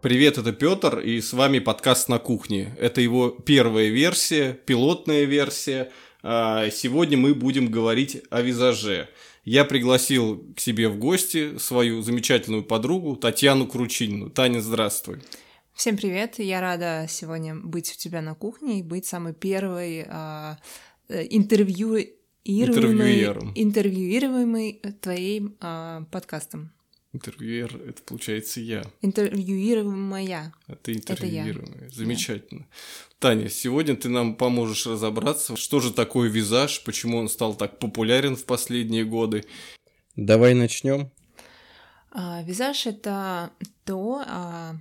Привет, это Петр, и с вами подкаст на кухне. Это его первая версия, пилотная версия. А, сегодня мы будем говорить о визаже. Я пригласил к себе в гости свою замечательную подругу Татьяну Кручинину. Таня, здравствуй. Всем привет! Я рада сегодня быть у тебя на кухне и быть самой первой а, э, интервью интервьюируемой твоим а, подкастом. Интервьюер — это получается я. Интервьюируемая. А ты интервьюируемая. Замечательно. Да. Таня, сегодня ты нам поможешь разобраться, что же такое визаж, почему он стал так популярен в последние годы. Давай начнем. А, визаж — это то, а,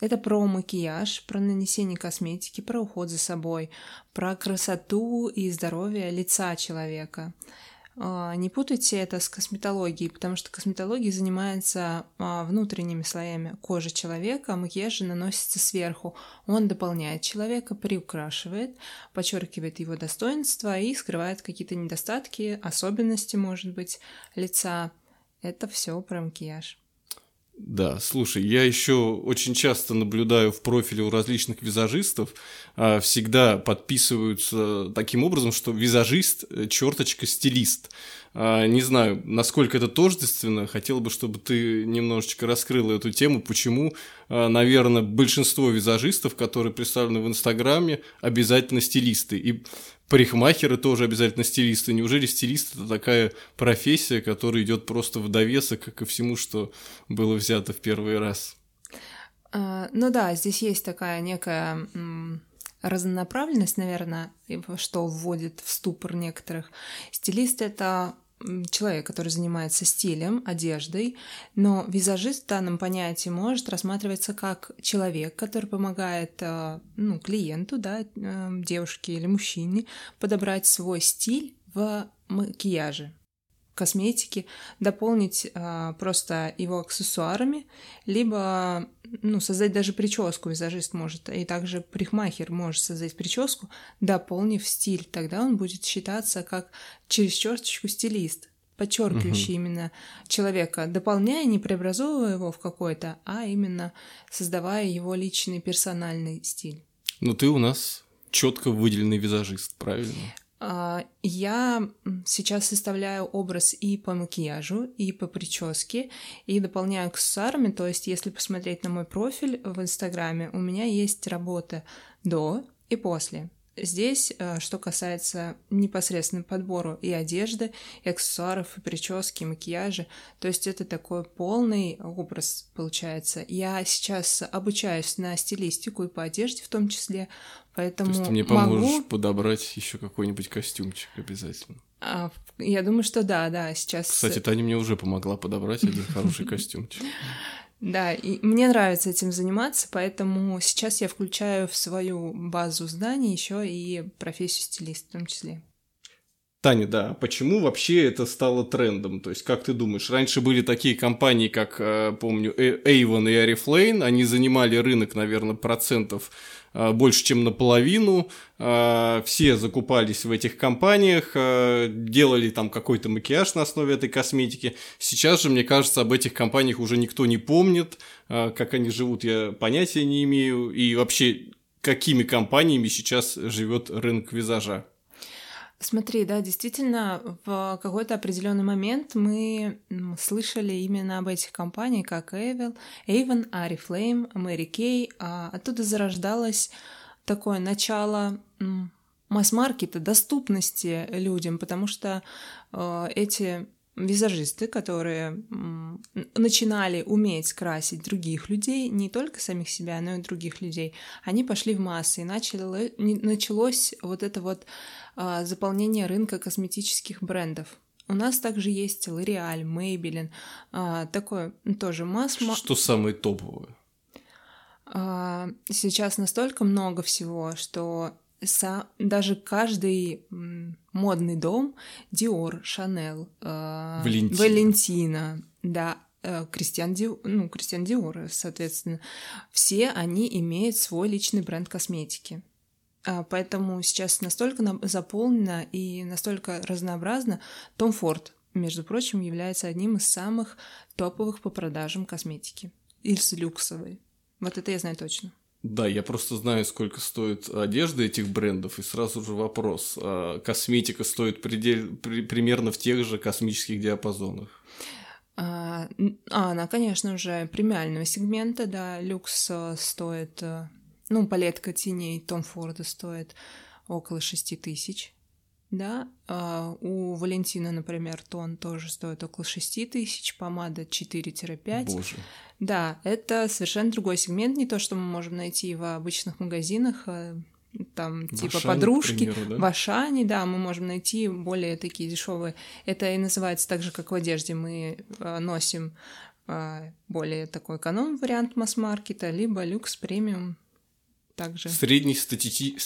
это про макияж, про нанесение косметики, про уход за собой, про красоту и здоровье лица человека. А, не путайте это с косметологией, потому что косметология занимается а, внутренними слоями кожи человека, макияж же наносится сверху. Он дополняет человека, приукрашивает, подчеркивает его достоинства и скрывает какие-то недостатки, особенности, может быть, лица. Это все про макияж. Да, слушай, я еще очень часто наблюдаю в профиле у различных визажистов, а, всегда подписываются таким образом, что визажист, э, черточка, стилист. А, не знаю, насколько это тождественно, хотел бы, чтобы ты немножечко раскрыла эту тему, почему, а, наверное, большинство визажистов, которые представлены в Инстаграме, обязательно стилисты. И парикмахеры тоже обязательно стилисты. Неужели стилист это такая профессия, которая идет просто в довесок ко всему, что было взято в первый раз? А, ну да, здесь есть такая некая разнонаправленность, наверное, что вводит в ступор некоторых. Стилист — это человек, который занимается стилем, одеждой, но визажист в данном понятии может рассматриваться как человек, который помогает э, ну, клиенту, да, э, девушке или мужчине подобрать свой стиль в макияже косметики, дополнить а, просто его аксессуарами, либо ну, создать даже прическу визажист может, и также парикмахер может создать прическу, дополнив стиль. Тогда он будет считаться как через черточку стилист, подчеркивающий угу. именно человека, дополняя, не преобразовывая его в какой-то, а именно создавая его личный персональный стиль. Ну, ты у нас четко выделенный визажист, правильно? А, я сейчас составляю образ и по макияжу, и по прическе, и дополняю аксессуарами. То есть, если посмотреть на мой профиль в Инстаграме, у меня есть работы до и после. Здесь, э, что касается непосредственно подбора и одежды, и аксессуаров, и прически, и макияжа, то есть это такой полный образ получается. Я сейчас обучаюсь на стилистику и по одежде в том числе, поэтому То есть ты мне поможешь могу... подобрать еще какой-нибудь костюмчик обязательно? А, я думаю, что да, да, сейчас... Кстати, Таня мне уже помогла подобрать один хороший костюмчик. Да, и мне нравится этим заниматься, поэтому сейчас я включаю в свою базу знаний еще и профессию стилиста в том числе. Таня, да, почему вообще это стало трендом? То есть, как ты думаешь, раньше были такие компании, как, э, помню, Avon и Oriflame, они занимали рынок, наверное, процентов э, больше, чем наполовину. Э, все закупались в этих компаниях, делали там какой-то макияж на основе этой косметики. Сейчас же, мне кажется, об этих компаниях уже никто не помнит. Как они живут, я понятия не имею. И вообще, какими компаниями сейчас живет рынок визажа? Смотри, да, действительно, в какой-то определенный момент мы слышали именно об этих компаниях, как Avon, Avon, Oriflame, Mary Kay. А оттуда зарождалось такое начало масс-маркета, доступности людям, потому что э, эти визажисты, которые начинали уметь красить других людей, не только самих себя, но и других людей, они пошли в массы, и начали, началось вот это вот а, заполнение рынка косметических брендов. У нас также есть L'Oreal, Maybelline, а, такое тоже масс... Что самое топовое? А, сейчас настолько много всего, что са, даже каждый модный дом, Dior, Chanel, э, Валентина, Валентина да, э, Кристиан, Ди, ну, Кристиан Диор, соответственно, все они имеют свой личный бренд косметики. А, поэтому сейчас настолько заполнено и настолько разнообразно. Том Форд, между прочим, является одним из самых топовых по продажам косметики. Из люксовой Вот это я знаю точно. Да, я просто знаю, сколько стоит одежда этих брендов, и сразу же вопрос. А косметика стоит предель, при, примерно в тех же космических диапазонах? А, а, она, конечно же, премиального сегмента, да, люкс э, стоит, э, ну, палетка теней Том Форда стоит около 6 тысяч, да, а у Валентина, например, тон тоже стоит около 6 тысяч, помада 4-5. Боже. Да, это совершенно другой сегмент, не то, что мы можем найти в обычных магазинах, а там в типа Ашане, подружки, примеру, да? в Ашане, да, мы можем найти более такие дешевые. Это и называется так же, как в одежде. Мы э, носим э, более такой эконом вариант масс-маркета, либо люкс премиум также. Средний статити...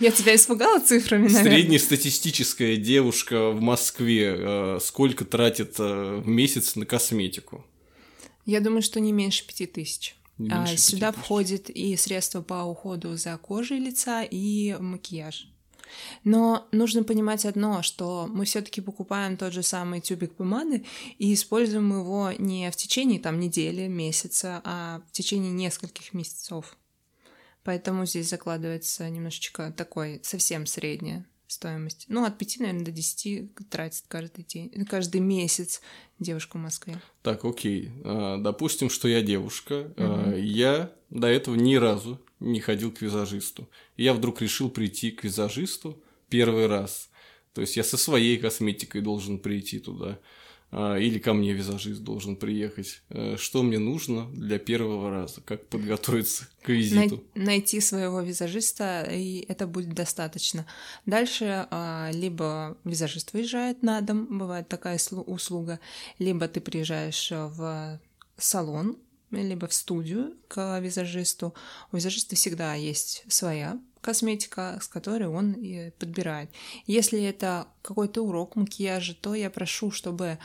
Я тебя испугала цифрами, наверное. Среднестатистическая девушка в Москве э, сколько тратит э, в месяц на косметику? Я думаю, что не меньше пяти тысяч. А, сюда входит и средства по уходу за кожей лица, и макияж. Но нужно понимать одно, что мы все-таки покупаем тот же самый тюбик помады и используем его не в течение там недели, месяца, а в течение нескольких месяцев. Поэтому здесь закладывается немножечко такой совсем средняя стоимость. Ну, от 5, наверное, до 10 тратит каждый день, каждый месяц девушка в Москве. Так, окей. А, допустим, что я девушка. Угу. Я до этого ни разу не ходил к визажисту. Я вдруг решил прийти к визажисту первый раз. То есть я со своей косметикой должен прийти туда. А, или ко мне визажист должен приехать. Э, что мне нужно для первого раза? Как подготовиться к визиту? найти своего визажиста, и это будет достаточно. Дальше а, либо визажист выезжает на дом, бывает такая услуга, либо ты приезжаешь в салон, либо в студию к визажисту. У визажиста всегда есть своя косметика, с которой он и подбирает. Если это какой-то урок макияжа, то я прошу, чтобы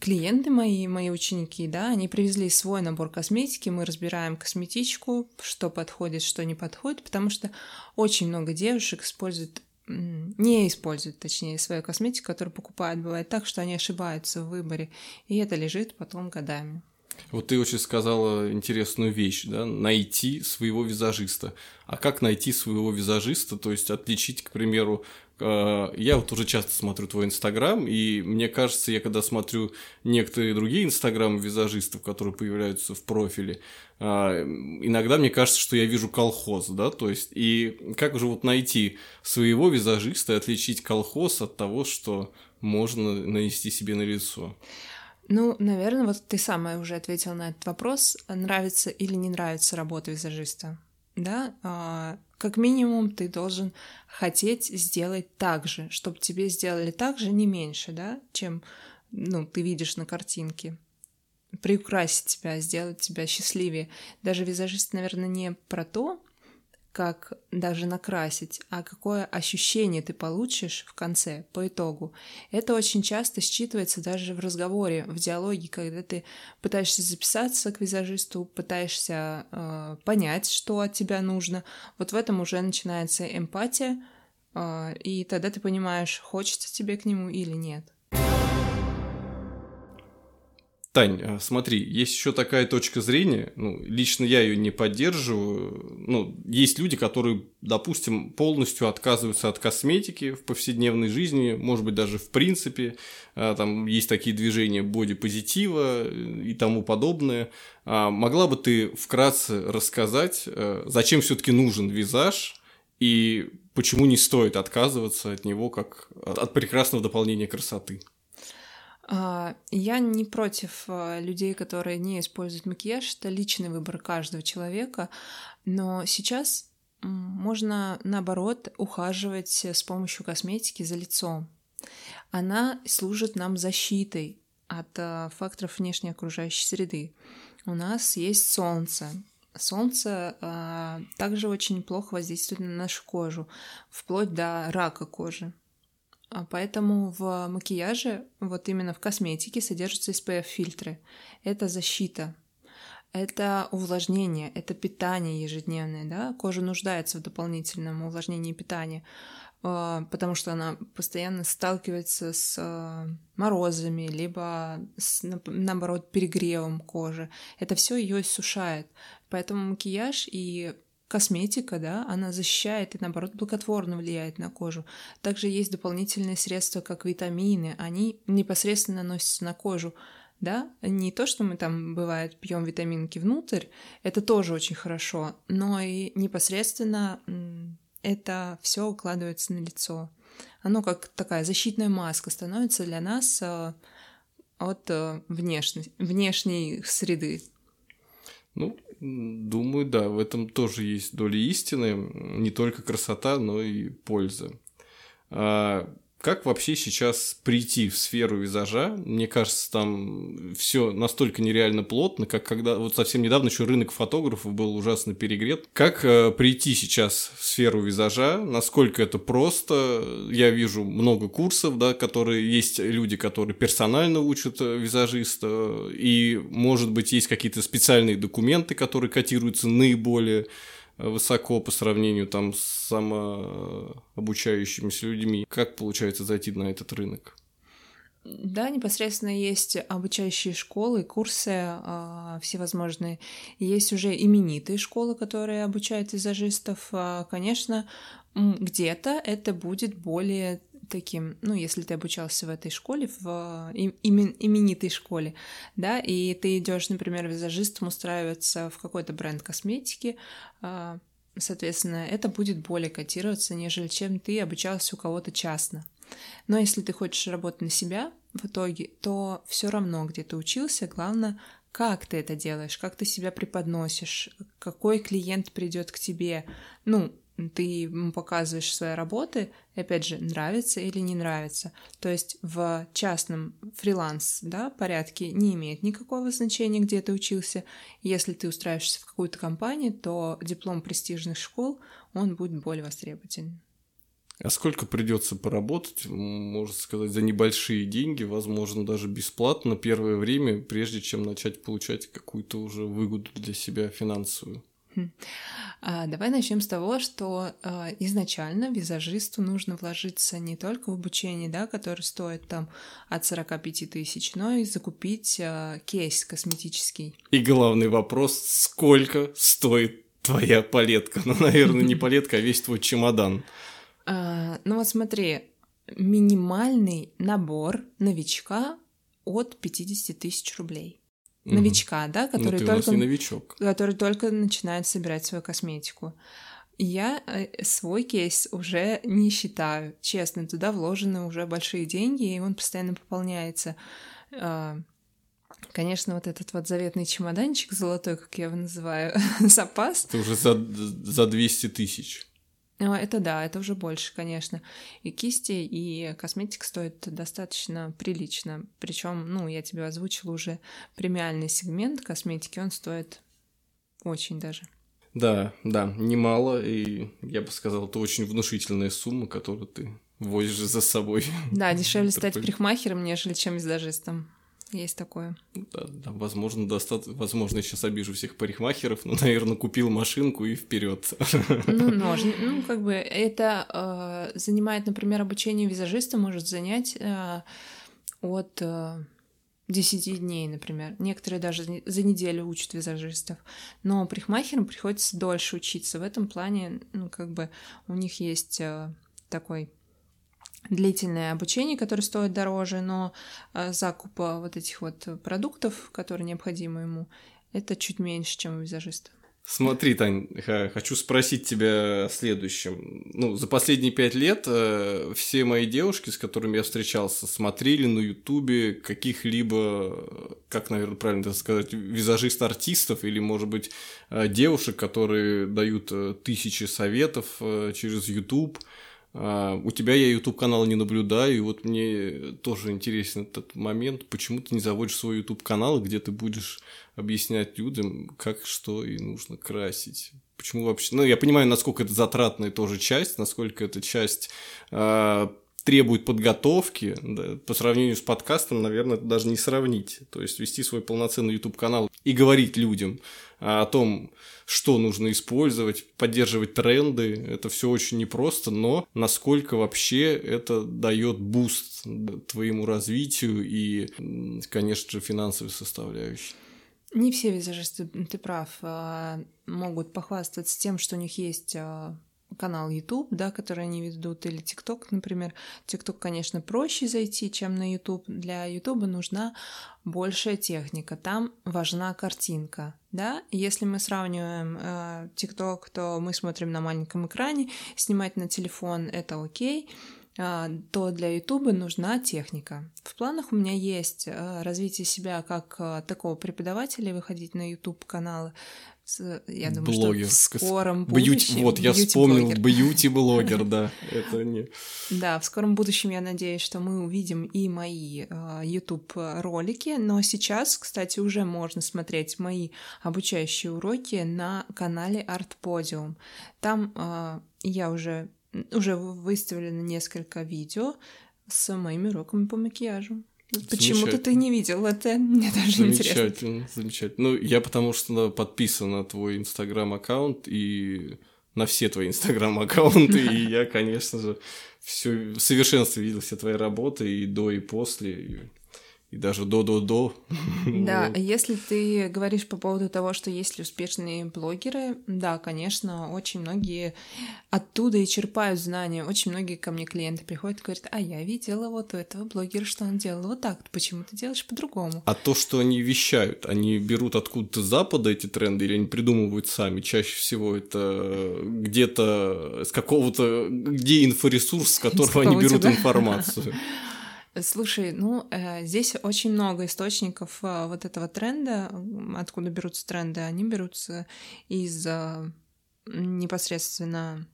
клиенты мои, мои ученики, да, они привезли свой набор косметики, мы разбираем косметичку, что подходит, что не подходит, потому что очень много девушек используют не используют, точнее, свою косметику, которую покупают. Бывает так, что они ошибаются в выборе, и это лежит потом годами. Вот ты очень сказала интересную вещь, да, найти своего визажиста. А как найти своего визажиста, то есть отличить, к примеру, э, я вот уже часто смотрю твой инстаграм, и мне кажется, я когда смотрю некоторые другие инстаграмы визажистов, которые появляются в профиле, э, иногда мне кажется, что я вижу колхоз, да, то есть, и как же вот найти своего визажиста и отличить колхоз от того, что можно нанести себе на лицо? Ну, наверное, вот ты сама уже ответила на этот вопрос, нравится или не нравится работа визажиста. Да, а, как минимум ты должен хотеть сделать так же, чтобы тебе сделали так же, не меньше, да, чем ну, ты видишь на картинке. Приукрасить тебя, сделать тебя счастливее. Даже визажист, наверное, не про то, как даже накрасить, а какое ощущение ты получишь в конце, по итогу. Это очень часто считывается даже в разговоре, в диалоге, когда ты пытаешься записаться к визажисту, пытаешься э, понять, что от тебя нужно. Вот в этом уже начинается эмпатия, э, и тогда ты понимаешь, хочется тебе к нему или нет. Тань, а, смотри, есть еще такая точка зрения, ну, лично я ее не поддерживаю. Ну, есть люди, которые, допустим, полностью отказываются от косметики в повседневной жизни, может быть, даже в принципе. А, там есть такие движения бодипозитива и тому подобное. А, могла бы ты вкратце рассказать, зачем все-таки нужен визаж и почему не стоит отказываться от него как от прекрасного дополнения красоты? А, я не против а, людей, которые не используют макияж. Это личный выбор каждого человека. Но сейчас можно, наоборот, ухаживать с помощью косметики за лицом. Она служит нам защитой от а, факторов внешней окружающей среды. У нас есть солнце. Солнце а, также очень плохо воздействует на нашу кожу, вплоть до рака кожи. А поэтому в макияже, вот именно в косметике, содержатся SPF-фильтры. Это защита, это увлажнение, это питание ежедневное, да, кожа нуждается в дополнительном увлажнении и питании. а, потому что она постоянно сталкивается с а, морозами, либо с, наоборот, перегревом кожи. Это все ее иссушает. Поэтому макияж и косметика, да, она защищает и, наоборот, благотворно влияет на кожу. Также есть дополнительные средства, как витамины, они непосредственно наносятся на кожу, да, не то, что мы там, бывает, пьем витаминки внутрь, это тоже очень хорошо, но и непосредственно это все укладывается на лицо. Оно как такая защитная маска становится для нас э, от э, внешней, внешней среды. Ну, думаю, да, в этом тоже есть доля истины. Не только красота, но и польза. А как вообще сейчас прийти в сферу визажа? Мне кажется, там все настолько нереально плотно, как когда вот совсем недавно еще рынок фотографов был ужасно перегрет. Как э, прийти сейчас в сферу визажа? Насколько это просто? Я вижу много курсов, да, которые есть люди, которые персонально учат э, визажиста, и, может быть, есть какие-то специальные документы, которые котируются наиболее высоко по сравнению там с самообучающимися людьми. Как получается зайти на этот рынок? Да, непосредственно есть обучающие школы, курсы э, всевозможные. Есть уже именитые школы, которые обучают визажистов. Э, конечно, где-то это будет более таким, ну, если ты обучался в этой школе, в имен, именитой школе, да, и ты идешь, например, визажистом устраиваться в какой-то бренд косметики, а, соответственно, это будет более котироваться, нежели чем ты обучался у кого-то частно. Но если ты хочешь работать на себя в итоге, то все равно, где ты учился, главное, как ты это делаешь, как ты себя преподносишь, какой клиент придет к тебе. Ну, ты показываешь свои работы, и опять же, нравится или не нравится. То есть в частном фриланс да, порядке не имеет никакого значения, где ты учился. Если ты устраиваешься в какую-то компанию, то диплом престижных школ, он будет более востребователен. А сколько придется поработать, можно сказать, за небольшие деньги, возможно, даже бесплатно первое время, прежде чем начать получать какую-то уже выгоду для себя финансовую? А, давай начнем с того, что а, изначально визажисту нужно вложиться не только в обучение, да, которое стоит там от 45 тысяч, но и закупить а, кейс косметический. И главный вопрос, сколько стоит твоя палетка? Ну, наверное, не палетка, а весь твой чемодан. Ну вот смотри, минимальный набор новичка от 50 тысяч рублей новичка, угу. да, который ну, только, новичок. который только начинает собирать свою косметику. Я э, свой кейс уже не считаю, честно, туда вложены уже большие деньги, и он постоянно пополняется. А, конечно, вот этот вот заветный чемоданчик золотой, как я его называю, запас. Это уже за, за 200 тысяч. А, это да, это уже больше, конечно. И кисти, и косметика стоит достаточно прилично. Причем, ну, я тебе озвучила уже премиальный сегмент косметики, он стоит очень даже. Да, да, немало, и я бы сказал, это очень внушительная сумма, которую ты возишь за собой. Да, дешевле стать парикмахером, нежели чем визажистом. Есть такое. Да, да, возможно, достаточно. Возможно, сейчас обижу всех парикмахеров, но, наверное, купил машинку и вперед. Ну, можно. Ну, как бы это э, занимает, например, обучение визажиста может занять э, от э, 10 дней, например. Некоторые даже за неделю учат визажистов. Но парикмахерам приходится дольше учиться. В этом плане, ну, как бы у них есть э, такой длительное обучение, которое стоит дороже, но э, закуп вот этих вот продуктов, которые необходимы ему, это чуть меньше, чем у визажиста. Смотри, Тань, хочу спросить тебя о следующем. Ну, за последние пять лет э, все мои девушки, с которыми я встречался, смотрели на Ютубе каких-либо, как, наверное, правильно это сказать, визажист-артистов или, может быть, э, девушек, которые дают э, тысячи советов э, через Ютуб. А, у тебя я YouTube канал не наблюдаю, и вот мне тоже интересен этот момент, почему ты не заводишь свой YouTube канал, где ты будешь объяснять людям, как что и нужно красить. Почему вообще? Ну, я понимаю, насколько это затратная тоже часть, насколько это часть э, требует подготовки, да, по сравнению с подкастом, наверное, это даже не сравнить. То есть вести свой полноценный YouTube-канал и говорить людям о том, что нужно использовать, поддерживать тренды, это все очень непросто, но насколько вообще это дает boost твоему развитию и, конечно же, финансовой составляющей. Не все визажисты, ты прав, а, могут похвастаться тем, что у них есть а, канал YouTube, да, который они ведут, или TikTok, например. TikTok, конечно, проще зайти, чем на YouTube. Для YouTube нужна большая техника, там важна картинка, да. Если мы сравниваем э, TikTok, то мы смотрим на маленьком экране, снимать на телефон это окей, э, то для YouTube нужна техника. В планах у меня есть э, развитие себя как э, такого преподавателя, выходить на YouTube каналы, я думаю, Блогер. что в скором будущем... Бьюти, вот, я вспомнил, бьюти-блогер, да, это не... Да, в скором будущем я надеюсь, что мы увидим и мои а, YouTube-ролики, но сейчас, кстати, уже можно смотреть мои обучающие уроки на канале Art Podium. Там uh, я уже, уже выставлена несколько видео с моими уроками по макияжу. Почему-то ты не видел это, мне даже замечательно, интересно. Замечательно, Ну, я потому что подписан на твой инстаграм-аккаунт и на все твои инстаграм-аккаунты, и я, конечно же, все в совершенстве видел все твои работы и до, и после и даже до-до-до. Да, если ты говоришь по поводу того, что есть ли успешные блогеры, да, конечно, очень многие оттуда и черпают знания. Очень многие ко мне клиенты приходят и говорят, а я видела вот у этого блогера, что он делал вот так, почему ты делаешь по-другому? А то, что они вещают, они берут откуда-то с запада эти тренды или они придумывают сами? Чаще всего это где-то с какого-то, где инфоресурс, с которого они берут информацию. Слушай, ну, э, здесь очень много источников э, вот этого тренда. Откуда берутся тренды? Они берутся из э, непосредственно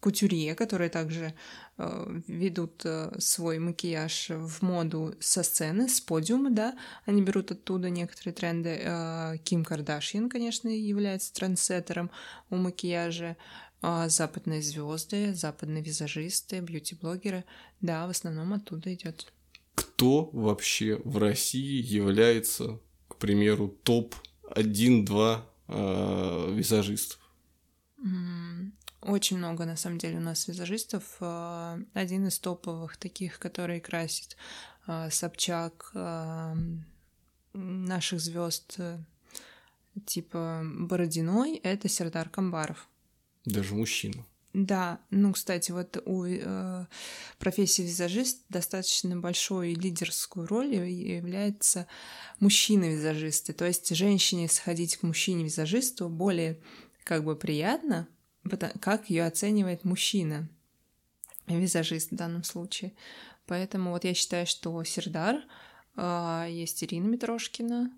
кутюрье, которые также э, ведут э, свой макияж в моду со сцены, с подиума, да, они берут оттуда некоторые тренды. Э, Ким Кардашьян, конечно, является трендсеттером у макияжа. Э, западные звезды, западные визажисты, бьюти-блогеры, да, в основном оттуда идет кто вообще в России является, к примеру, топ-1-2 э, визажистов? Очень много, на самом деле, у нас визажистов. А, один из топовых таких, который красит а, Собчак, наших звезд э, типа Бородиной, это Сердар Камбаров. Даже мужчина. Да, ну, кстати, вот у э, профессии визажист достаточно большой лидерскую роль является мужчина-визажисты. То есть женщине сходить к мужчине-визажисту более как бы приятно, как ее оценивает мужчина, визажист в данном случае. Поэтому вот я считаю, что Сердар, э, есть Ирина Митрошкина,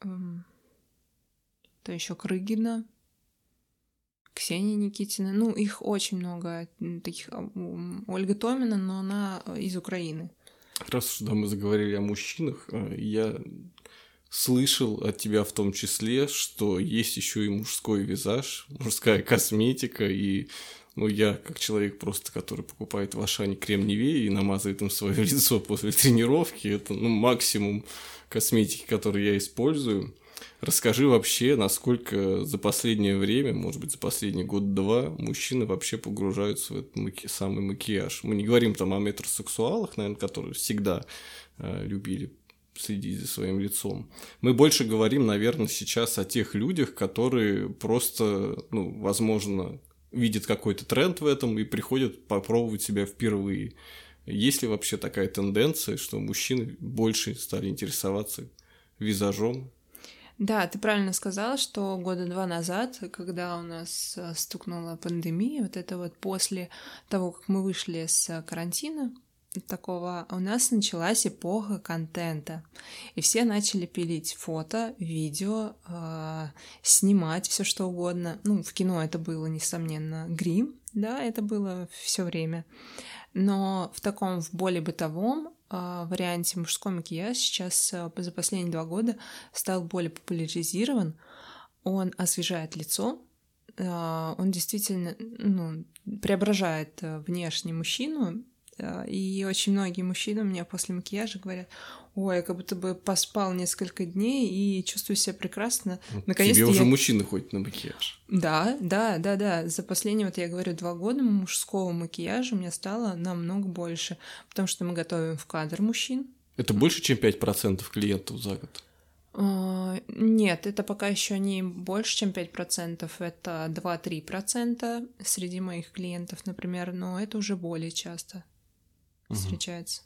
э, то еще Крыгина, Ксения Никитина. Ну, их очень много таких. А, Ольга Томина, но она э, из Украины. Раз уж да, мы заговорили о мужчинах, э, я слышал от тебя в том числе, что есть еще и мужской визаж, мужская косметика, и ну, я, как человек просто, который покупает в Ашане крем Невея и намазывает им свое лицо после тренировки, это ну, максимум косметики, который я использую. Расскажи вообще, насколько за последнее время, может быть, за последний год-два, мужчины вообще погружаются в этот маки... самый макияж. Мы не говорим там о метросексуалах, наверное, которые всегда э, любили следить за своим лицом. Мы больше говорим, наверное, сейчас о тех людях, которые просто, ну, возможно, видят какой-то тренд в этом и приходят попробовать себя впервые. Есть ли вообще такая тенденция, что мужчины больше стали интересоваться визажом да, ты правильно сказала, что года два назад, когда у нас э, стукнула пандемия, вот это вот после того, как мы вышли с карантина, такого у нас началась эпоха контента, и все начали пилить фото, видео, э, снимать все что угодно. Ну, в кино это было несомненно грим, да, это было все время. Но в таком в более бытовом варианте мужской макияж сейчас а, за последние два года стал более популяризирован. Он освежает лицо, а, он действительно ну, преображает внешне мужчину, И очень многие мужчины у меня после макияжа говорят, ой, я как будто бы поспал несколько дней и чувствую себя прекрасно. Наконец-то Тебе уже я... мужчина ходит на макияж. Да, да, да, да. За последние, вот я говорю, два года мужского макияжа у меня стало намного больше, потому что мы готовим в кадр мужчин. Это больше, чем 5% клиентов за год? А, нет, это пока еще не больше, чем 5%, это 2-3% среди моих клиентов, например, но это уже более часто угу. встречается.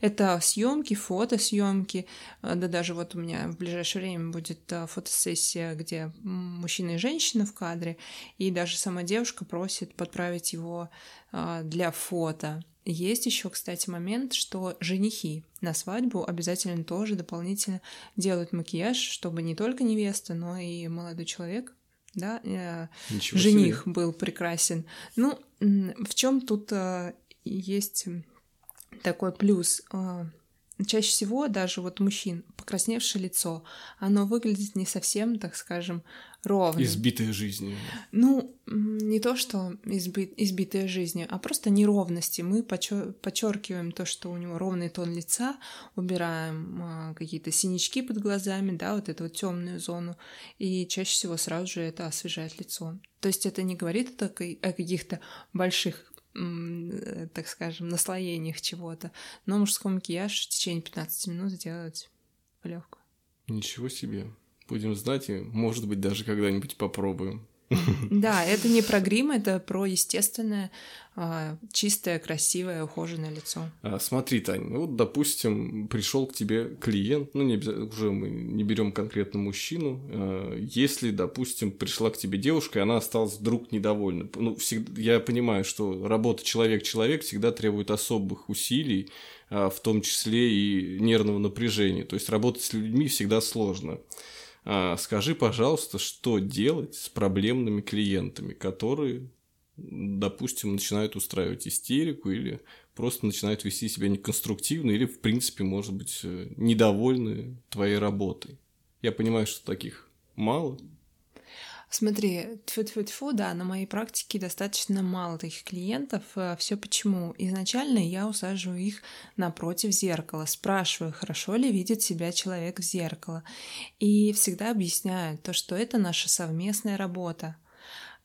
Это съемки, фотосъемки, э, да даже вот у меня в ближайшее время будет э, фотосессия, где мужчина и женщина в кадре, и даже сама девушка просит подправить его э, для фото. Есть еще, кстати, момент, что женихи на свадьбу обязательно тоже дополнительно делают макияж, чтобы не только невеста, но и молодой человек да, Ничего жених себе. был прекрасен. Ну, в чем тут есть такой плюс. А, чаще всего даже вот мужчин покрасневшее лицо, оно выглядит не совсем, так скажем, ровно. Избитое жизнью. Ну, не то, что изби... избитая жизнью, а просто неровности. Мы почер... подчеркиваем то, что у него ровный тон лица, убираем а, какие-то синячки под глазами, да, вот эту вот темную зону, и чаще всего сразу же это освежает лицо. То есть это не говорит о, о каких-то больших так скажем, наслоениях чего-то. Но мужской макияж в течение 15 минут делать легко. Ничего себе. Будем знать и, может быть, даже когда-нибудь попробуем. Да, это не про грим, это про естественное, а, чистое, красивое, ухоженное лицо. А, смотри, Тань, ну вот, допустим, пришел к тебе клиент, ну, не уже мы не берем конкретно мужчину. А, если, допустим, пришла к тебе девушка, и она осталась вдруг недовольна. Ну, всегда, я понимаю, что работа человек-человек всегда требует особых усилий, в том числе и нервного напряжения. То есть работать с людьми всегда сложно. А, скажи, пожалуйста, что делать с проблемными клиентами, которые, допустим, начинают устраивать истерику или просто начинают вести себя неконструктивно или, в принципе, может быть, э, недовольны твоей работой. Я понимаю, что таких мало, Смотри, тьфу-тьфу-тьфу, да, на моей практике достаточно мало таких клиентов. Э, Все почему? Изначально я усаживаю их напротив зеркала, спрашиваю, хорошо ли видит себя человек в зеркало. И всегда объясняю то, что это наша совместная работа.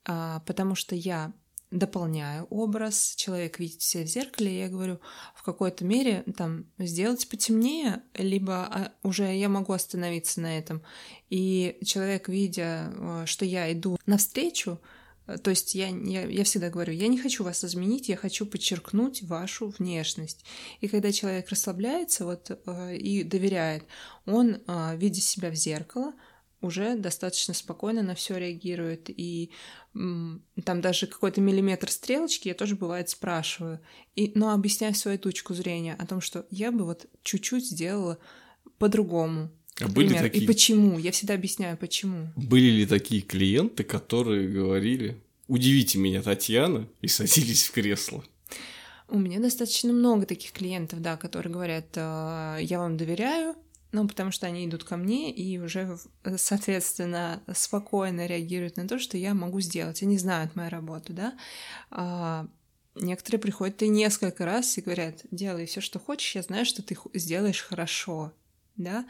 А, потому что я дополняю образ, человек видит себя в зеркале, я говорю, в какой-то мере там сделать потемнее, либо а, уже я могу остановиться на этом. И человек, видя, э, что я иду навстречу, э, то есть я, я, я всегда говорю, я не хочу вас изменить, я хочу подчеркнуть вашу внешность. И когда человек расслабляется вот, э, и доверяет, он, видя себя в зеркало, уже достаточно спокойно на все реагирует. И там даже какой-то миллиметр стрелочки я тоже бывает спрашиваю. И, но объясняю свою точку зрения о том, что я бы вот чуть-чуть сделала по-другому. А были такие... И почему? Я всегда объясняю, почему. Были ли такие клиенты, которые говорили, удивите меня, Татьяна, и садились в кресло? У меня достаточно много таких клиентов, да, которые говорят, «А, я вам доверяю, ну, потому что они идут ко мне и уже, соответственно, спокойно реагируют на то, что я могу сделать. Они знают мою работу, да. А, некоторые приходят и несколько раз и говорят, делай все, что хочешь, я знаю, что ты сделаешь хорошо, да.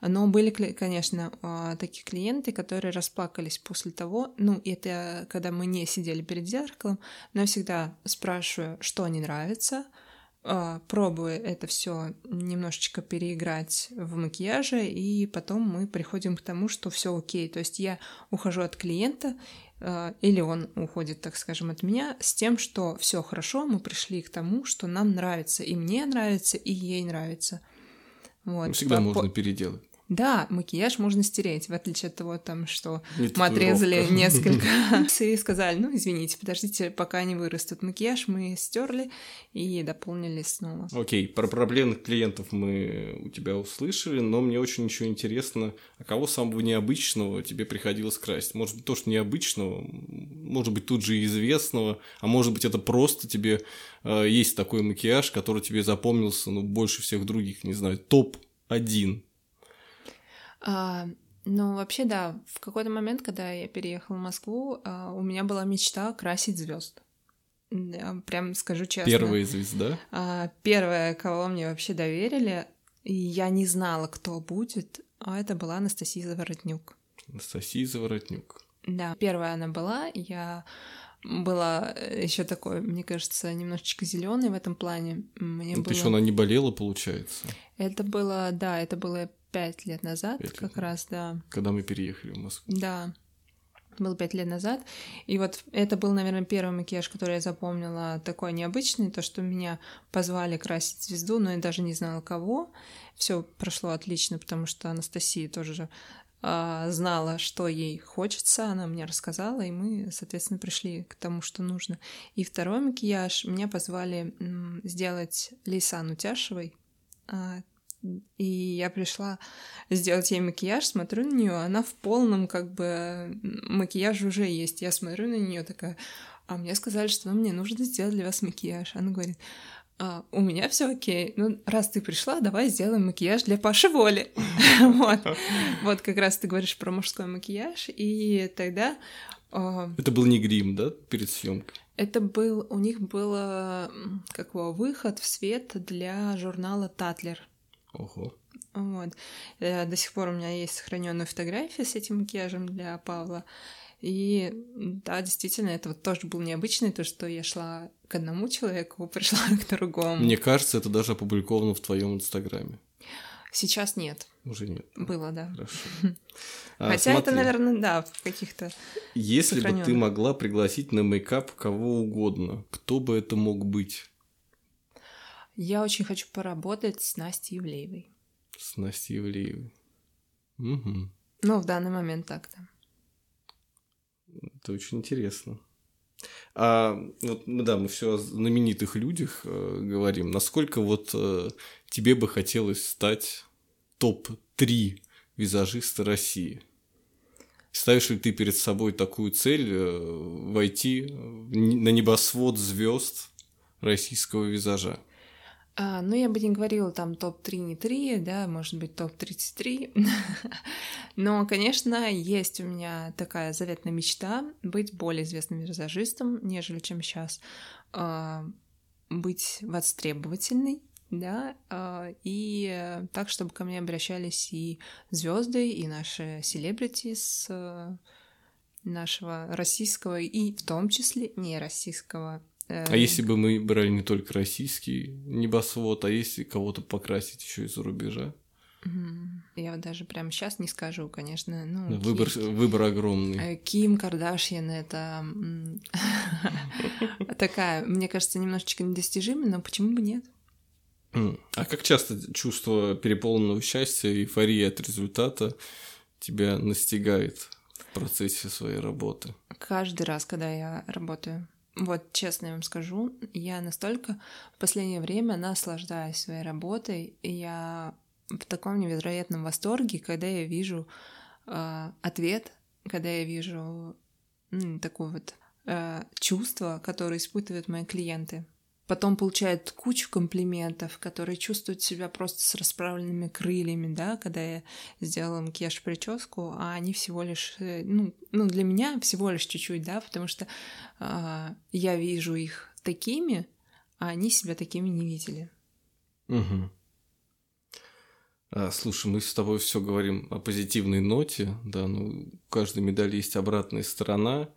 Но были, конечно, а, такие клиенты, которые расплакались после того, ну, это когда мы не сидели перед зеркалом, но я всегда спрашиваю, что не нравится, пробую это все немножечко переиграть в макияже, и потом мы приходим к тому, что все окей. То есть я ухожу от клиента, а, или он уходит, так скажем, от меня, с тем, что все хорошо, мы пришли к тому, что нам нравится, и мне нравится, и ей нравится. Вот. Всегда по, можно переделать. Да, макияж можно стереть, в отличие от того, там, что мы отрезали несколько и сказали, ну, извините, подождите, пока не вырастут. Макияж мы стерли и дополнили снова. Окей, про проблемных клиентов мы у тебя услышали, но мне очень еще интересно, а кого самого необычного тебе приходилось красить? Может быть, тоже необычного, может быть, тут же известного, а может быть, это просто тебе э, есть такой макияж, который тебе запомнился, ну, больше всех других, не знаю, топ-1 а, ну, вообще, да, в какой-то момент, когда я переехала в Москву, а, у меня была мечта красить звезд. Прям скажу честно. Первая звезда? А, первая, кого мне вообще доверили, и я не знала, кто будет, а это была Анастасия Заворотнюк. Анастасия Заворотнюк. Да, первая она была, я была еще такой, мне кажется, немножечко зеленой в этом плане. Мне ну, было... еще она не болела, получается. Это было, да, это было пять лет назад, 5 как лет. раз, да. Когда мы переехали в Москву. Да, было пять лет назад. И вот это был, наверное, первый макияж, который я запомнила такой необычный, то, что меня позвали красить звезду, но я даже не знала кого. Все прошло отлично, потому что Анастасия тоже э, знала, что ей хочется, она мне рассказала, и мы, соответственно, пришли к тому, что нужно. И второй макияж меня позвали сделать Лейсан Утяшевой. Э, и я пришла сделать ей макияж, смотрю на нее, она в полном как бы макияже уже есть. Я смотрю на нее такая, а мне сказали, что мне нужно сделать для вас макияж. Она говорит, а, у меня все окей. Ну, раз ты пришла, давай сделаем макияж для Паши Воли. вот. вот как раз ты говоришь про мужской макияж, и тогда... А, Это был не грим, да, перед съемкой? Это был, у них был как его, выход в свет для журнала Татлер. Ого. Вот. Э, до сих пор у меня есть сохраненная фотография с этим макияжем для Павла. И да, действительно, это вот тоже был необычный, то, что я шла к одному человеку, пришла к другому. Мне кажется, это даже опубликовано в твоем инстаграме. Сейчас нет. Уже нет. Было, да. Хорошо. А, Хотя смотри, это, наверное, да, в каких-то. Если бы ты могла пригласить на мейкап кого угодно, кто бы это мог быть? Я очень хочу поработать с Настей Евлеевой. С Настей Евлеевой. Угу. Ну, в данный момент так, да. Это очень интересно. А вот, да, мы все о знаменитых людях э, говорим. Насколько вот э, тебе бы хотелось стать топ-3 визажиста России? Ставишь ли ты перед собой такую цель э, войти на небосвод звезд российского визажа? А, ну, я бы не говорила там топ-3, не 3, да, может быть, топ-33. Но, конечно, есть у меня такая заветная мечта быть более известным визажистом, нежели чем сейчас. А, быть востребовательной, да, а, и так, чтобы ко мне обращались и звезды, и наши селебрити с э, нашего российского, и в том числе не российского а если бы мы брали не только российский небосвод, а если кого-то покрасить еще из-за рубежа? Я вот даже прямо сейчас не скажу, конечно. Ну, выбор, Ким, выбор огромный. Э, Ким Кардашьян это такая, мне кажется, немножечко недостижимая, но почему бы нет? А как часто чувство переполненного счастья, эйфории от результата тебя настигает в процессе своей работы? Каждый раз, когда я работаю. Вот, честно я вам скажу, я настолько в последнее время наслаждаюсь своей работой, и я в таком невероятном восторге, когда я вижу э, ответ, когда я вижу м, такое вот э, чувство, которое испытывают мои клиенты потом получает кучу комплиментов, которые чувствуют себя просто с расправленными крыльями, да, когда я сделала макияж прическу, а они всего лишь, э, ну, ну для меня всего лишь чуть-чуть, да, потому что э, я вижу их такими, а они себя такими не видели. Угу. А, слушай, мы с тобой все говорим о позитивной ноте, да, ну, у каждой медали есть обратная сторона.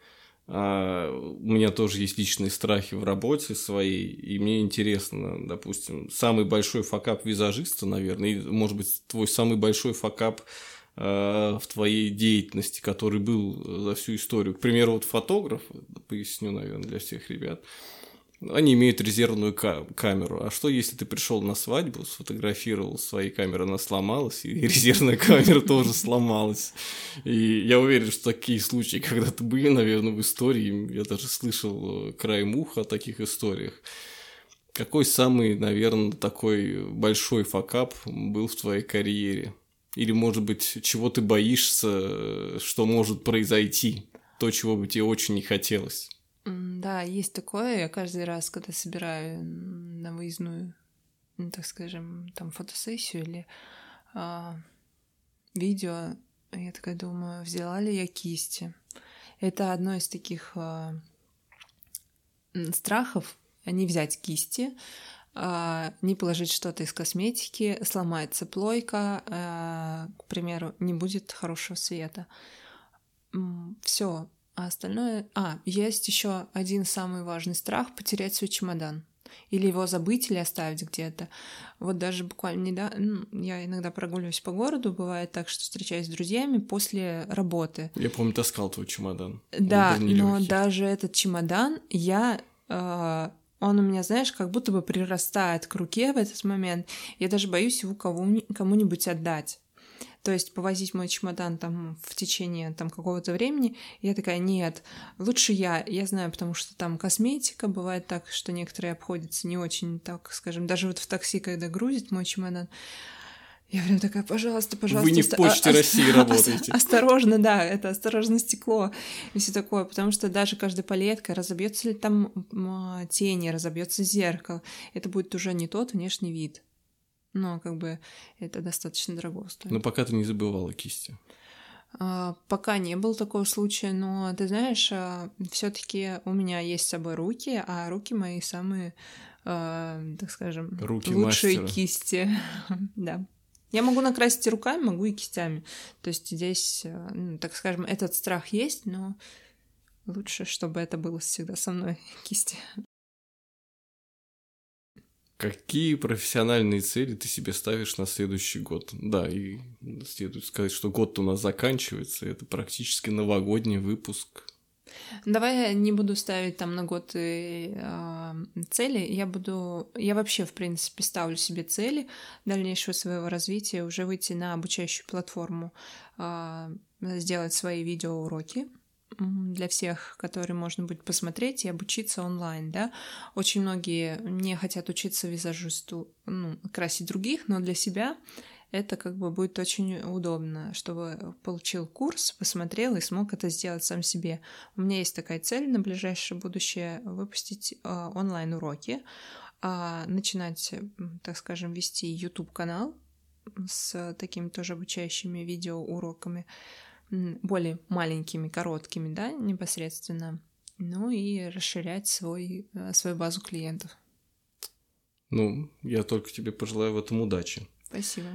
А, у меня тоже есть личные страхи в работе своей, и мне интересно, допустим, самый большой факап визажиста, наверное, и, может быть, твой самый большой факап а, в твоей деятельности, который был за всю историю. К примеру, вот фотограф, поясню, наверное, для всех ребят, они имеют резервную камеру. А что, если ты пришел на свадьбу, сфотографировал своей камерой, она сломалась, и резервная камера тоже сломалась. И я уверен, что такие случаи когда-то были, наверное, в истории. Я даже слышал э, краем уха о таких историях. Какой самый, наверное, такой большой факап был в твоей карьере? Или, может быть, чего ты боишься, э, что может произойти? То, чего бы тебе очень не хотелось? Да, есть такое. Я каждый раз, когда собираю на выездную, ну, так скажем, там фотосессию или а, видео, я такая думаю, взяла ли я кисти. Это одно из таких а, страхов не взять кисти, а, не положить что-то из косметики, сломается плойка, а, к примеру, не будет хорошего света. Все, а остальное... А, есть еще один самый важный страх — потерять свой чемодан. Или его забыть, или оставить где-то. Вот даже буквально недавно... Ну, я иногда прогуливаюсь по городу, бывает так, что встречаюсь с друзьями после работы. Я помню, таскал твой чемодан. Да, но даже этот чемодан я... Э, он у меня, знаешь, как будто бы прирастает к руке в этот момент. Я даже боюсь его кому-нибудь отдать то есть повозить мой чемодан там в течение там какого-то времени. я такая, нет, лучше я. Я знаю, потому что там косметика, бывает так, что некоторые обходятся не очень, так скажем, даже вот в такси, когда грузит мой чемодан, я прям такая, пожалуйста, пожалуйста. Вы не в Почте России работаете. Осторожно, да, это осторожно стекло и все такое, потому что даже каждая палетка, разобьется ли там тени, разобьется зеркало, это будет уже не тот внешний вид но как бы это достаточно дорого стоит. Но пока ты не забывала кисти. А, пока не было такого случая, но ты знаешь, а, все-таки у меня есть с собой руки, а руки мои самые, а, так скажем, руки лучшие мастера. кисти. да. Я могу накрасить руками, могу и кистями. То есть здесь, ну, так скажем, этот страх есть, но лучше, чтобы это было всегда со мной кисти. Какие профессиональные цели ты себе ставишь на следующий год? Да, и следует сказать, что год у нас заканчивается, это практически новогодний выпуск. Давай я не буду ставить там на год и, э, цели. Я буду, я вообще в принципе ставлю себе цели дальнейшего своего развития, уже выйти на обучающую платформу, э, сделать свои видеоуроки, для всех, которые можно будет посмотреть и обучиться онлайн, да. Очень многие не хотят учиться визажисту, ну, красить других, но для себя это как бы будет очень удобно, чтобы получил курс, посмотрел и смог это сделать сам себе. У меня есть такая цель на ближайшее будущее выпустить э, онлайн-уроки, э, начинать, так скажем, вести YouTube-канал с такими тоже обучающими видеоуроками, более маленькими, короткими, да, непосредственно, ну и расширять свой, э, свою базу клиентов. Ну, я только тебе пожелаю в этом удачи. Спасибо.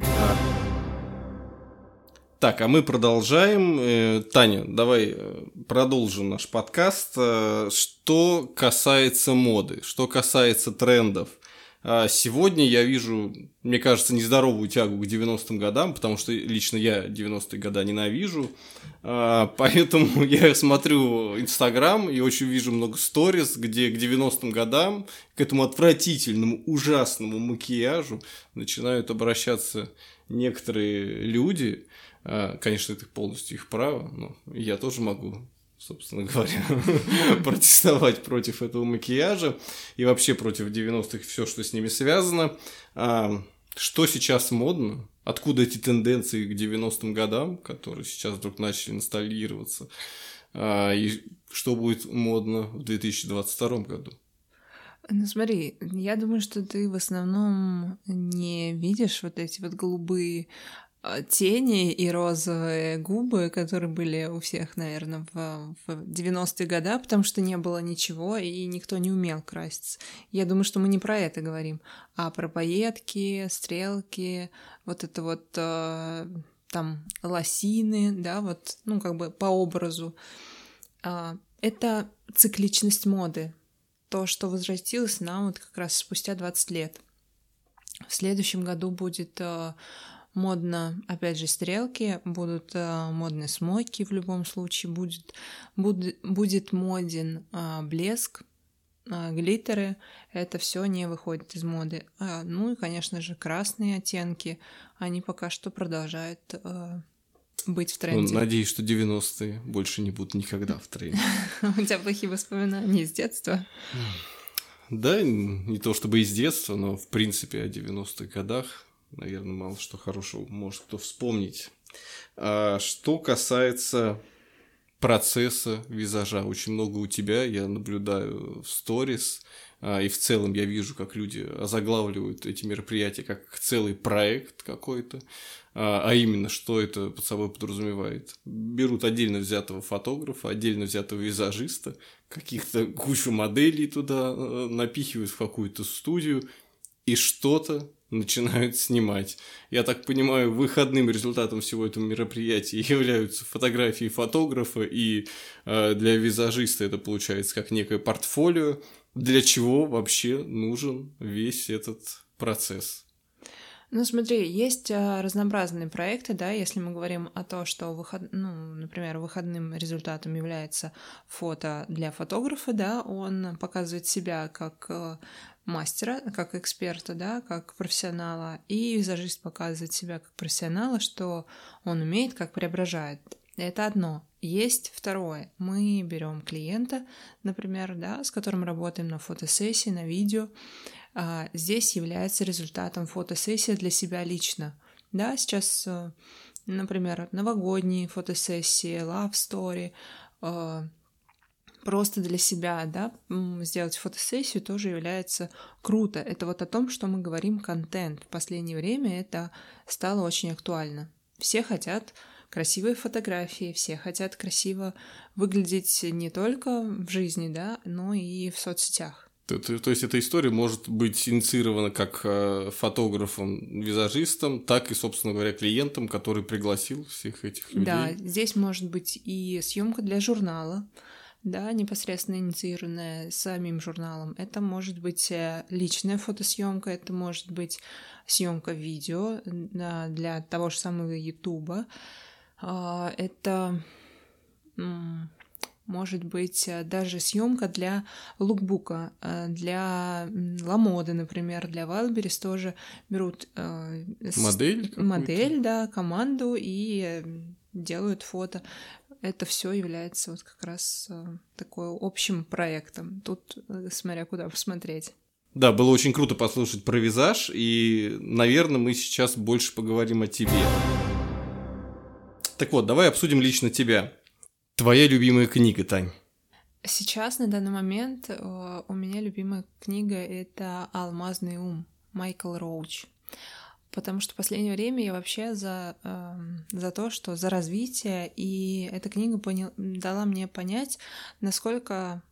Так, а мы продолжаем. Э, Таня, давай э, продолжим наш подкаст. Что касается моды, что касается трендов, сегодня я вижу, мне кажется, нездоровую тягу к 90-м годам, потому что лично я 90-е года ненавижу. А, поэтому я смотрю Инстаграм и очень вижу много сториз, где к 90-м годам, к этому отвратительному, ужасному макияжу начинают обращаться некоторые люди. А, конечно, это полностью их право, но я тоже могу собственно говоря, протестовать против этого макияжа и вообще против 90-х все, что с ними связано. А, что сейчас модно? Откуда эти тенденции к 90-м годам, которые сейчас вдруг начали инсталлироваться? А, и что будет модно в 2022 году? Ну смотри, я думаю, что ты в основном не видишь вот эти вот голубые тени и розовые губы, которые были у всех, наверное, в, в 90-е годы, потому что не было ничего, и никто не умел краситься. Я думаю, что мы не про это говорим, а про пайетки, стрелки, вот это вот э, там лосины, да, вот, ну, как бы по образу. Э, это цикличность моды, то, что возвратилось нам вот как раз спустя 20 лет. В следующем году будет... Э, модно, опять же, стрелки, будут э, модные смоки в любом случае, будет, будет, будет моден э, блеск, э, глиттеры, это все не выходит из моды. А, ну и, конечно же, красные оттенки, они пока что продолжают быть в ну, тренде. Ну, надеюсь, что 90-е больше не будут никогда в тренде. У тебя плохие воспоминания из детства? Да, не то чтобы из детства, но в принципе о 90-х годах наверное, мало что хорошего может кто вспомнить. А что касается процесса визажа, очень много у тебя, я наблюдаю в сторис, а, и в целом я вижу, как люди озаглавливают эти мероприятия как целый проект какой-то, а, а именно, что это под собой подразумевает. Берут отдельно взятого фотографа, отдельно взятого визажиста, каких-то кучу моделей туда э, напихивают в какую-то студию, и что-то начинают снимать. Я так понимаю, выходным результатом всего этого мероприятия являются фотографии фотографа, и э, для визажиста это получается как некое портфолио, для чего вообще нужен весь этот процесс. Ну, смотри, есть а, разнообразные проекты, да, если мы говорим о том, что, выход... ну, например, выходным результатом является фото для фотографа, да, он показывает себя как э, мастера, как эксперта, да, как профессионала, и визажист показывает себя как профессионала, что он умеет, как преображает. Это одно. Есть второе. Мы берем клиента, например, да, с которым работаем на фотосессии, на видео, здесь является результатом фотосессии для себя лично. Да, сейчас, э, например, новогодние фотосессии, love story, э, просто для себя, да, сделать фотосессию тоже является круто. Это вот о том, что мы говорим контент. В последнее время это стало очень актуально. Все хотят красивые фотографии, все хотят красиво выглядеть не только в жизни, да, но и в соцсетях. То, то, есть эта история может быть инициирована как э, фотографом, визажистом, так и, собственно говоря, клиентом, который пригласил всех этих людей. Да, здесь может быть и съемка для журнала, да, непосредственно инициированная самим журналом. Это может быть э, личная фотосъемка, это может быть съемка видео для того же самого Ютуба. А, это может быть э, даже съемка для лукбука, э, для Ламоды, например, для Wildberries тоже берут э, модель, модель, да, команду и делают фото. Это все является вот как раз такой общим проектом. Тут смотря куда посмотреть. Да, было очень круто послушать про визаж, и, наверное, мы сейчас больше поговорим о тебе. Так вот, давай обсудим лично тебя. Твоя любимая книга, Тань? Сейчас, на данный момент, э, у меня любимая книга — это «Алмазный ум» Майкл Роуч. Потому что в последнее время я вообще за, э, за то, что за развитие, и эта книга понял, дала мне понять, насколько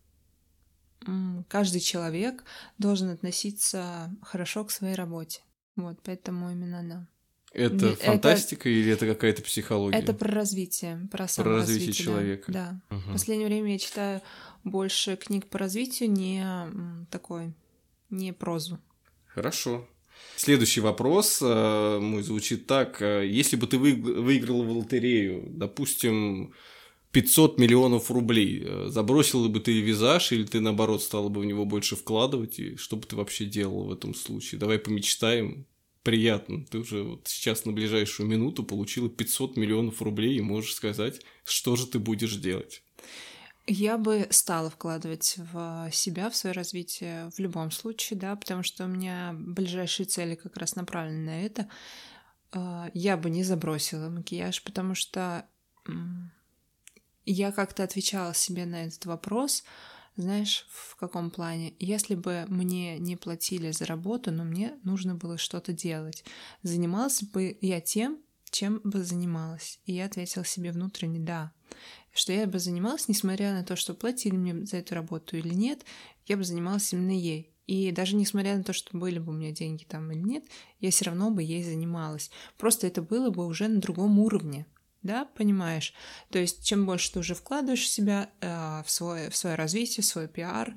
каждый человек должен относиться хорошо к своей работе. Вот, поэтому именно она. Это фантастика или это какая-то психология? Это про развитие, про Про развитие человека. Да. Угу. В последнее время я читаю больше книг по развитию, не такой, не прозу. Хорошо. Следующий вопрос э, мой звучит так. Э, если бы ты выиграл в лотерею, допустим, 500 миллионов рублей, э, забросил бы ты визаж или ты, наоборот, стала бы в него больше вкладывать? И что бы ты вообще делал в этом случае? Давай помечтаем, приятно. Ты уже вот сейчас на ближайшую минуту получила 500 миллионов рублей и можешь сказать, что же ты будешь делать. Я бы стала вкладывать в себя, в свое развитие в любом случае, да, потому что у меня ближайшие цели как раз направлены на это. А, я бы не забросила макияж, потому что я как-то отвечала себе на этот вопрос, знаешь, в каком плане? Если бы мне не платили за работу, но мне нужно было что-то делать, занималась бы я тем, чем бы занималась? И я ответила себе внутренне «да». Что я бы занималась, несмотря на то, что платили мне за эту работу или нет, я бы занималась именно ей. И даже несмотря на то, что были бы у меня деньги там или нет, я все равно бы ей занималась. Просто это было бы уже на другом уровне да, понимаешь? То есть, чем больше ты уже вкладываешь в себя, э, в, свое, в свое развитие, в свой пиар,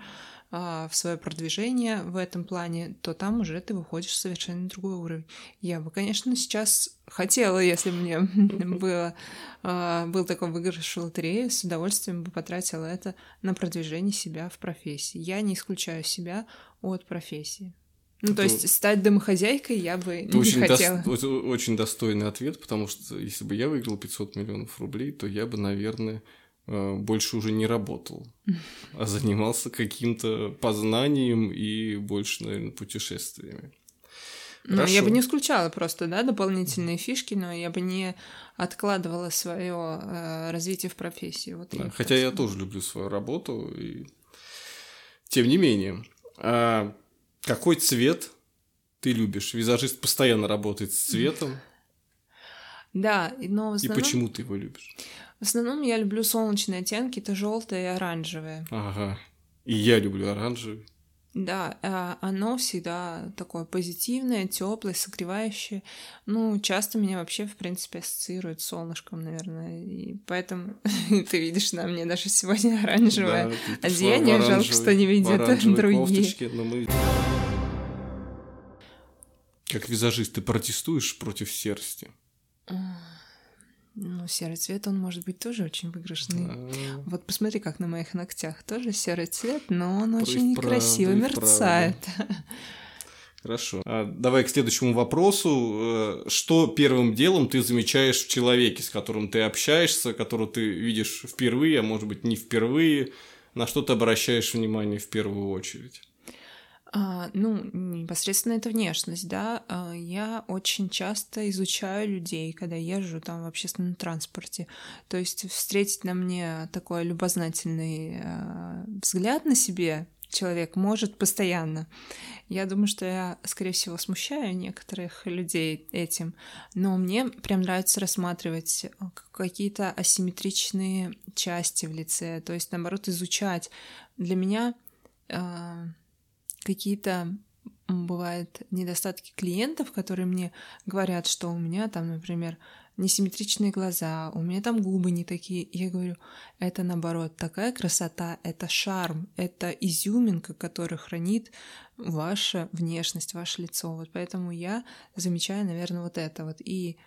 э, в свое продвижение в этом плане, то там уже ты выходишь в совершенно другой уровень. Я бы, конечно, сейчас хотела, если бы мне было, э, был такой выигрыш в лотерее, с удовольствием бы потратила это на продвижение себя в профессии. Я не исключаю себя от профессии. Ну, то есть стать домохозяйкой я бы это не очень хотела. До, очень достойный ответ, потому что если бы я выиграл 500 миллионов рублей, то я бы, наверное, э, больше уже не работал, а занимался каким-то познанием и больше, наверное, путешествиями. Ну, я бы не исключала просто, да, дополнительные фишки, но я бы не откладывала свое э, развитие в профессии. Вот да, хотя я тоже люблю свою работу, и тем не менее. А какой цвет ты любишь? Визажист постоянно работает с цветом. Да, но в основном... И почему ты его любишь? В основном я люблю солнечные оттенки, это желтые и оранжевые. Ага. И я люблю оранжевый. Да, а, оно всегда такое позитивное, теплое, согревающее. Ну, часто меня вообще, в принципе, ассоциирует с солнышком, наверное. И поэтому ты видишь на мне даже сегодня оранжевое да, одеяние. Жалко, что не видят другие. Но мы... Как визажист, ты протестуешь против серости? Ну, серый цвет, он может быть тоже очень выигрышный. А... Вот посмотри, как на моих ногтях. Тоже серый цвет, но он очень правда, красиво мерцает. Хорошо. А, давай к следующему вопросу. Э, что первым делом ты замечаешь в человеке, с которым ты общаешься, которого ты видишь впервые, а может быть не впервые? На что ты обращаешь внимание в первую очередь? А, ну, непосредственно это внешность, да. А, я очень часто изучаю людей, когда езжу там в общественном транспорте. То есть встретить на мне такой любознательный а, взгляд на себе человек может постоянно. Я думаю, что я, скорее всего, смущаю некоторых людей этим, но мне прям нравится рассматривать какие-то асимметричные части в лице, то есть, наоборот, изучать. Для меня какие-то бывают недостатки клиентов, которые мне говорят, что у меня там, например, несимметричные глаза, у меня там губы не такие. я говорю, это наоборот, такая красота, это шарм, это изюминка, которая хранит ваша внешность, ваше лицо. Вот поэтому я замечаю, наверное, вот это вот и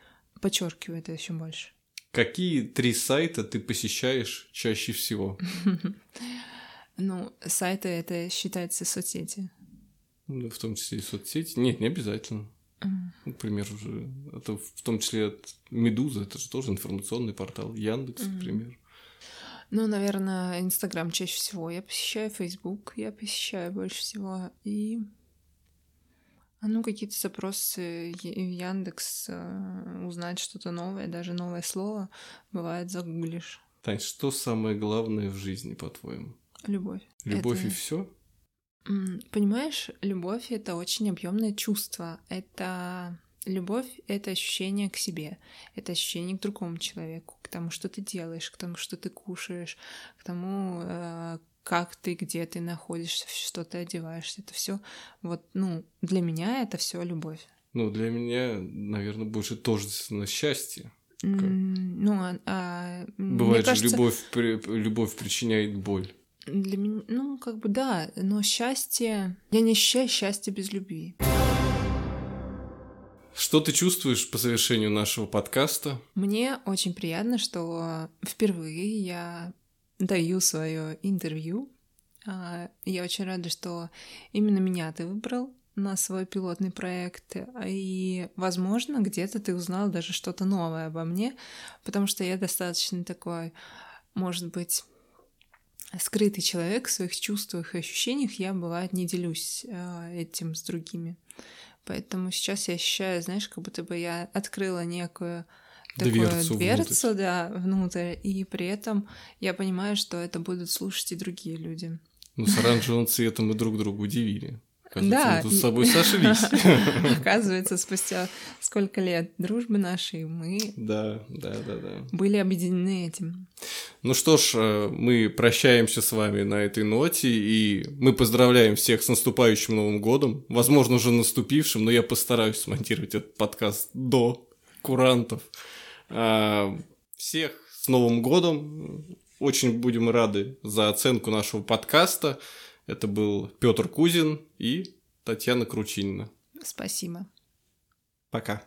подчеркиваю это еще больше. Какие три сайта ты посещаешь чаще всего? Ну, сайты это считается соцсети. Ну, в том числе и соцсети. Нет, не обязательно. Например, уже это в том числе от Медуза, это же тоже информационный портал. Яндекс, mm. например. Ну, наверное, Инстаграм чаще всего. Я посещаю Фейсбук, я посещаю больше всего. И а ну, какие-то запросы в Яндекс, э, узнать что-то новое, даже новое слово, бывает загуглишь. Тань, что самое главное в жизни, по-твоему? Любовь. Любовь это... и все? Понимаешь, любовь это очень объемное чувство. Это любовь это ощущение к себе, это ощущение к другому человеку, к тому, что ты делаешь, к тому, что ты кушаешь, к тому, э, как ты, где ты находишься, что ты одеваешься. Это все вот, ну, для меня это все любовь. Ну, для меня, наверное, больше тоже на счастье. Ну, а, а, Бывает же, кажется... любовь, любовь причиняет боль. Для меня, ну, как бы да, но счастье... Я не ощущаю счастья без любви. Что ты чувствуешь по завершению нашего подкаста? Мне очень приятно, что впервые я даю свое интервью. А, я очень рада, что именно меня ты выбрал на свой пилотный проект. И, возможно, где-то ты узнал даже что-то новое обо мне, потому что я достаточно такой, может быть, скрытый человек в своих чувствах и ощущениях, я, бывает, не делюсь э, этим с другими. Поэтому сейчас я ощущаю, знаешь, как будто бы я открыла некую такую дверцу, дверцу внутрь. да, внутрь, и при этом я понимаю, что это будут слушать и другие люди. Ну, с оранжевым цветом мы друг друга удивили. Оказывается, да, мы тут с собой сошлись. Оказывается, спустя сколько лет дружбы нашей мы да, да, да, да. были объединены этим. Ну что ж, э, мы прощаемся с вами на этой ноте, и мы поздравляем всех с наступающим Новым годом, возможно, уже наступившим, но я постараюсь смонтировать этот подкаст до курантов. А, всех с Новым годом! Очень будем рады за оценку нашего подкаста. Это был Петр Кузин и Татьяна Кручинина. Спасибо. Пока.